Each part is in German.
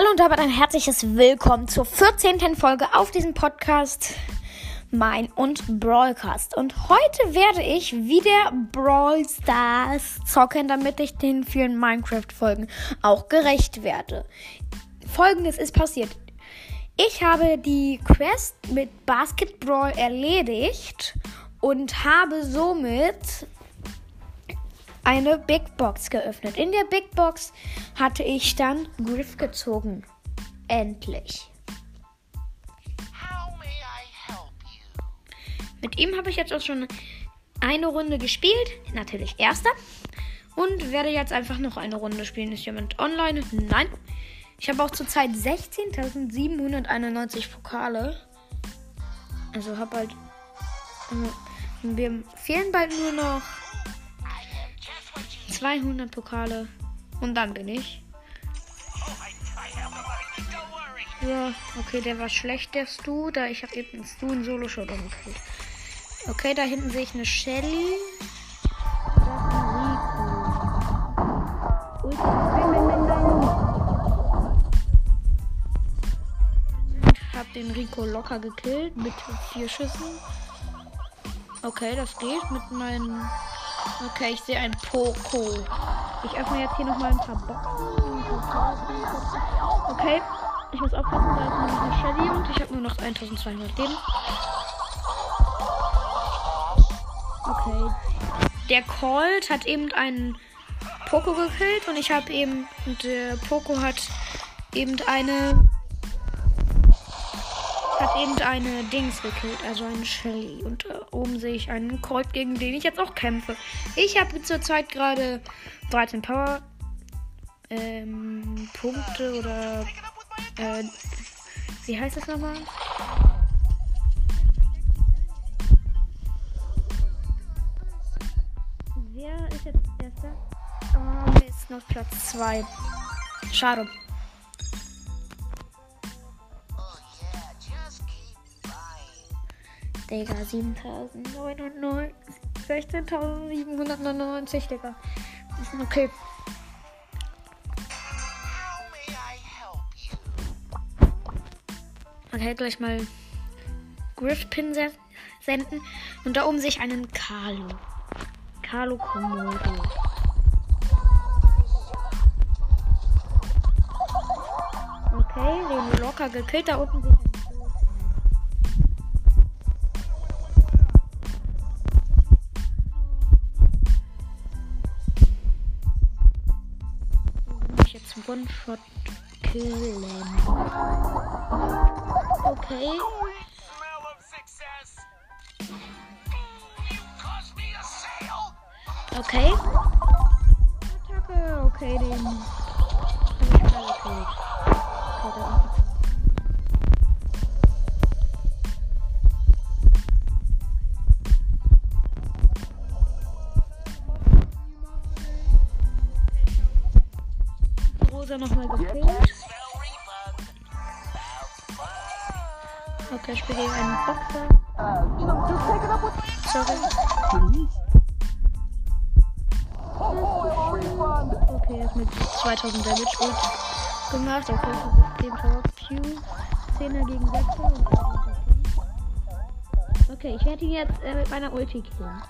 Hallo und damit ein herzliches Willkommen zur 14. Folge auf diesem Podcast Mein und Brawlcast. Und heute werde ich wieder Brawl Stars zocken, damit ich den vielen Minecraft-Folgen auch gerecht werde. Folgendes ist passiert. Ich habe die Quest mit Basketball erledigt und habe somit eine Big Box geöffnet. In der Big Box hatte ich dann Griff gezogen. Endlich. Mit ihm habe ich jetzt auch schon eine Runde gespielt. Natürlich erster. Und werde jetzt einfach noch eine Runde spielen. Ist jemand online? Nein. Ich habe auch zurzeit 16.791 Pokale. Also habe halt. Äh, wir fehlen bald nur noch 200 Pokale. Und dann bin ich. Ja, okay, der war schlecht, der Stu. Da ich habe eben Stu in Solo Showdown gekillt. Okay, da hinten sehe ich eine Shelly. Ich habe den Rico locker gekillt mit vier Schüssen. Okay, das geht mit meinen Okay, ich sehe ein Poco. Ich öffne jetzt hier nochmal ein paar Boxen. Okay, ich muss aufpassen, da ist nämlich eine Shelly und ich habe nur noch 1200 Leben. Okay. Der Colt hat eben einen Poco gekillt und ich habe eben. Und der Poco hat eben eine hat eben eine Dings gekillt, also eine Shelly. Und äh, oben sehe ich einen Colt, gegen den ich jetzt auch kämpfe. Ich habe zurzeit gerade 13 Power ähm, Punkte oder äh, wie heißt das nochmal? Wer ist jetzt erster? Oh, ist noch Platz 2. Schade. Digga, 7099. 16.799, Digga. Okay. Okay, gleich mal Griffpin senden. Und da oben sehe ich einen Carlo. Carlo Komodo. Okay, den locker gekillt. Da unten sehe One-Shot killen. Okay. Okay. Attacke. Okay, den. Rosa nochmal gekillt. Okay, ich spiele gegen einen Boxer. Sorry. Okay, er hat mit 2000 Damage Ult gemacht. Okay, System Power Pew. 10er gegen 6er. Okay, ich werde ihn jetzt äh, mit meiner Ulti killen.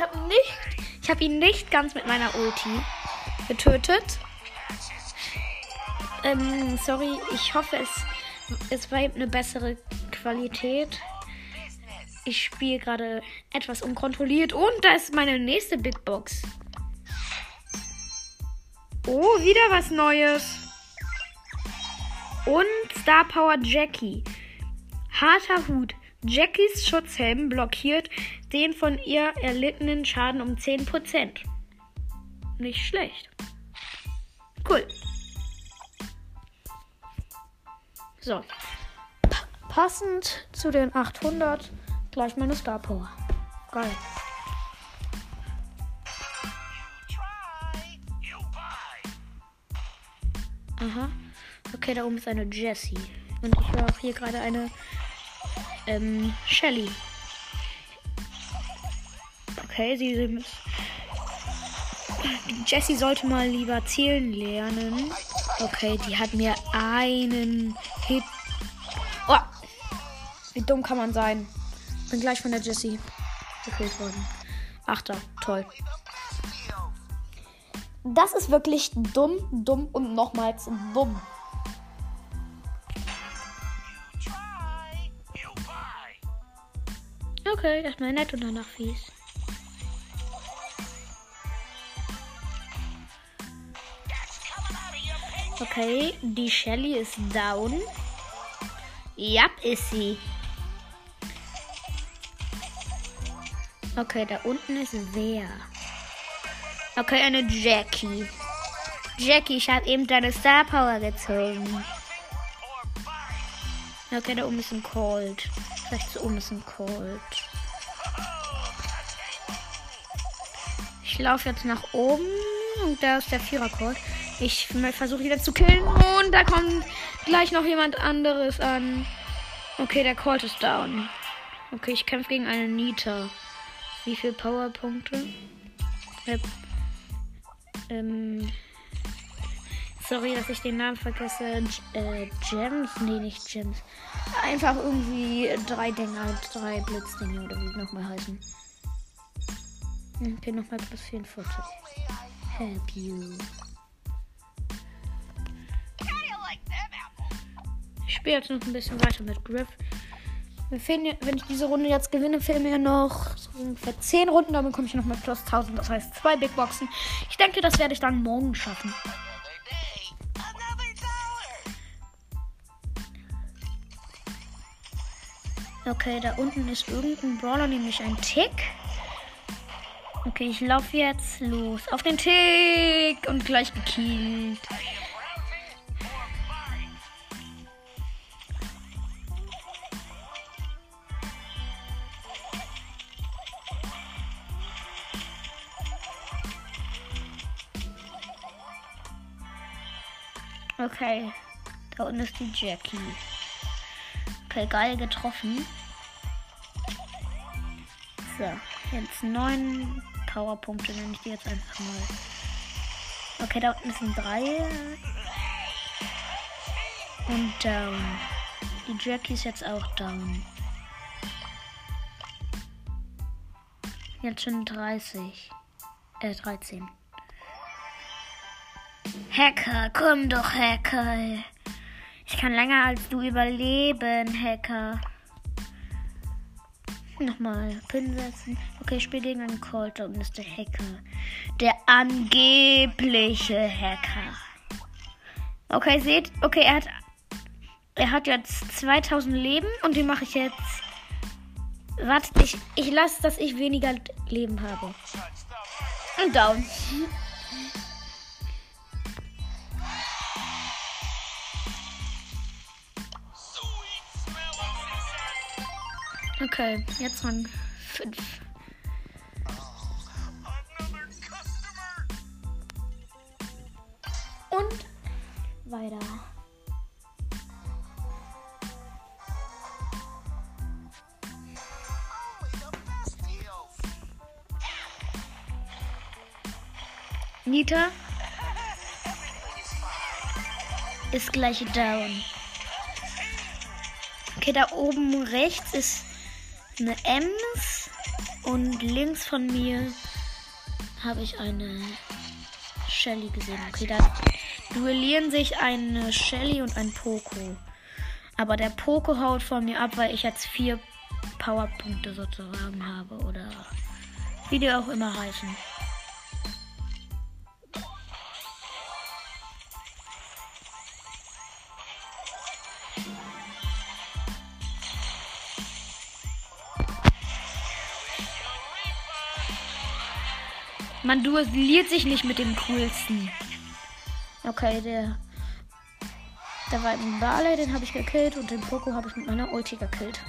Ich habe nicht, ich habe ihn nicht ganz mit meiner Ulti getötet. Ähm, sorry, ich hoffe, es, es war eine bessere Qualität. Ich spiele gerade etwas unkontrolliert und da ist meine nächste Big Box. Oh, wieder was Neues. Und Star Power Jackie. Harter Hut. Jackies Schutzhelm blockiert den von ihr erlittenen Schaden um 10%. Nicht schlecht. Cool. So. Passend zu den 800 gleich meine Star Power. Geil. Aha. Okay, da oben ist eine Jessie. Und ich höre auch hier gerade eine ähm, Shelly. Okay, sie Jessie sollte mal lieber zählen lernen. Okay, die hat mir einen Hit. Oh, wie dumm kann man sein? Bin gleich von der Jessie gekillt worden. Achter, toll. Das ist wirklich dumm, dumm und nochmals dumm. Okay, erstmal nett und danach fies. Okay, die Shelly ist down. Ja, ist sie. Okay, da unten ist wer? Okay, eine Jackie. Jackie, ich habe eben deine Star Power gezogen. Okay, da oben ist ein Cold. Vielleicht da oben ist ein Cold. Laufe jetzt nach oben und da ist der Vierer Cold. Ich versuche wieder zu killen und da kommt gleich noch jemand anderes an. Okay, der Colt ist down. Okay, ich kämpfe gegen eine Nita. Wie viele Powerpunkte? Äh, ähm, sorry, dass ich den Namen vergesse. Äh, Gems? Nee, nicht Gems. Einfach irgendwie drei Dinger drei Blitzdinge oder wie die nochmal heißen. Okay, nochmal plus 44. Help you. Ich spiele jetzt noch ein bisschen weiter mit Griff. Fehlen, wenn ich diese Runde jetzt gewinne, fehlen mir noch ungefähr 10 Runden. Damit komme ich noch mit plus 1000. Das heißt zwei Big Boxen. Ich denke, das werde ich dann morgen schaffen. Okay, da unten ist irgendein Brawler, nämlich ein Tick. Okay, ich laufe jetzt los. Auf den Tick und gleich gekillt. Okay. Da unten ist die Jackie. Okay, geil getroffen. So, jetzt neun Powerpunkte nenne ich die jetzt einfach mal. Okay, da unten sind drei. Und down. Die Jackie ist jetzt auch down. Jetzt schon 30. Äh, 13. Hacker, komm doch, Hacker. Ich kann länger als du überleben, Hacker. Nochmal, Pin setzen. Okay, ich spiele gegen einen Colt und ist der Hacker. Der angebliche Hacker. Okay, seht, okay, er hat er hat jetzt 2000 Leben und die mache ich jetzt. Warte, ich, ich lasse, dass ich weniger Leben habe. Und down. Okay, jetzt Rang 5. Und weiter. Nita ist gleich down. Okay, da oben rechts ist eine Ems und links von mir habe ich eine Shelly gesehen. Okay, da duellieren sich eine Shelly und ein Poco. Aber der Poco haut von mir ab, weil ich jetzt vier Powerpunkte sozusagen habe oder wie die auch immer heißen. Man duelliert sich nicht mit dem coolsten. Okay, der. Da war ein Barley, den habe ich gekillt und den Poco habe ich mit meiner Ulti gekillt.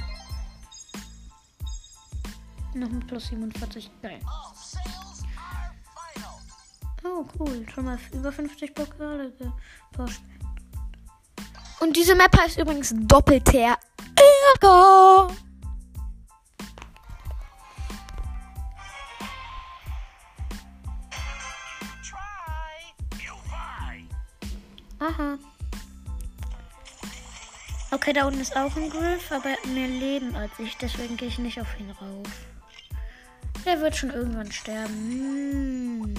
Noch mit plus 47. Geil. Oh, cool. Schon mal über 50 Pokale gepusht. Und diese Map heißt übrigens Doppelter Ärger. Aha. Okay, da unten ist auch ein Griff, aber er hat mehr Leben als ich, deswegen gehe ich nicht auf ihn rauf. Der wird schon irgendwann sterben. Hm.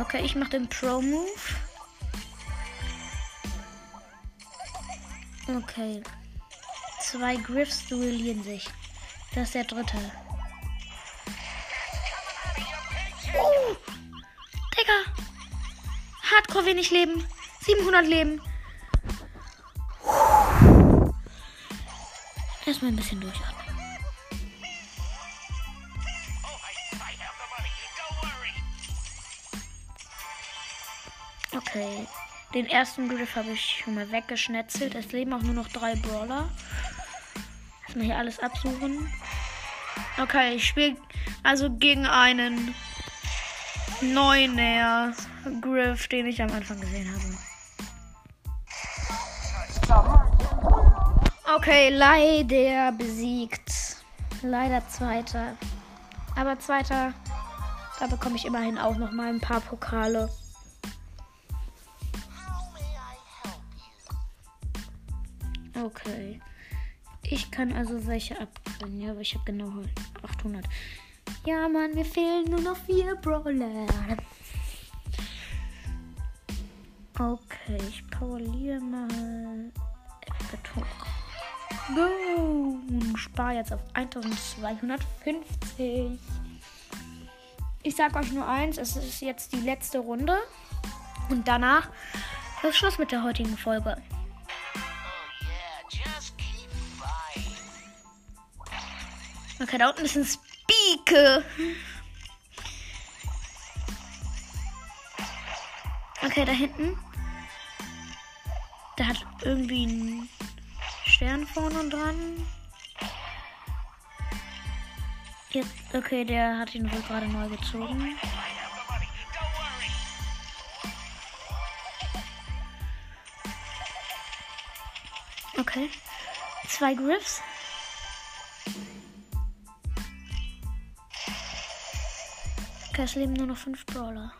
Okay, ich mache den Pro-Move. Okay. Zwei Griffs duellieren sich. Das ist der dritte. Hardcore wenig Leben. 700 Leben. Erstmal ein bisschen durchatmen. Okay. Den ersten Griff habe ich schon mal weggeschnetzelt. Es leben auch nur noch drei Brawler. Erstmal hier alles absuchen. Okay, ich spiele also gegen einen Neuner Griff, den ich am Anfang gesehen habe. Okay, leider besiegt. Leider Zweiter. Aber Zweiter, da bekomme ich immerhin auch noch mal ein paar Pokale. Okay. Ich kann also welche abgewinnen. Ja, aber ich habe genau 800. Ja, Mann, mir fehlen nur noch vier Brawler. Okay, ich pauliere mal Beton. Go! Und spare jetzt auf 1250. Ich sag euch nur eins, es ist jetzt die letzte Runde. Und danach ist Schluss mit der heutigen Folge. Okay, da unten ist ein Spieke. Okay, da hinten. Der hat irgendwie einen Stern vorne dran. Jetzt, okay, der hat ihn wohl gerade neu gezogen. Okay. Zwei Griffs. Okay, es leben nur noch fünf Brawler.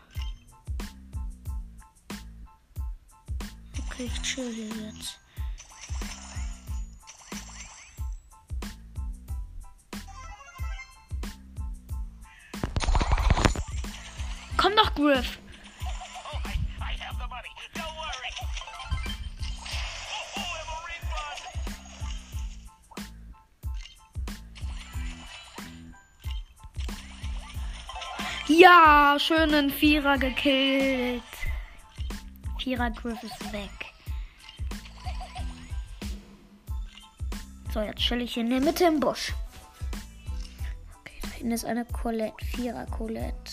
Okay, ich chill hier jetzt. Komm doch, Griff. Ja, schönen Vierer gekillt. Vierer Griff ist weg. So, jetzt chill ich hier in der Mitte im Busch. Okay, da hinten ist eine Colette. Vierer Colette.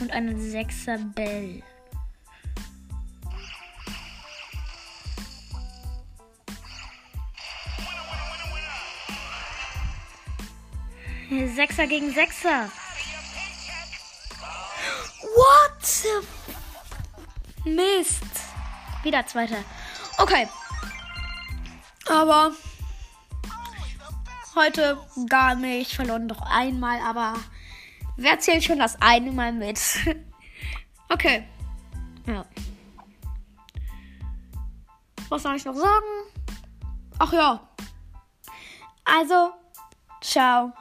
Und eine Sechser Bell. Sechser gegen Sechser. What? Mist. Wieder zweiter. Okay. Aber heute gar nicht. Verloren doch einmal, aber wer zählt schon das eine Mal mit? okay. Ja. Was soll ich noch sagen? Ach ja. Also, ciao.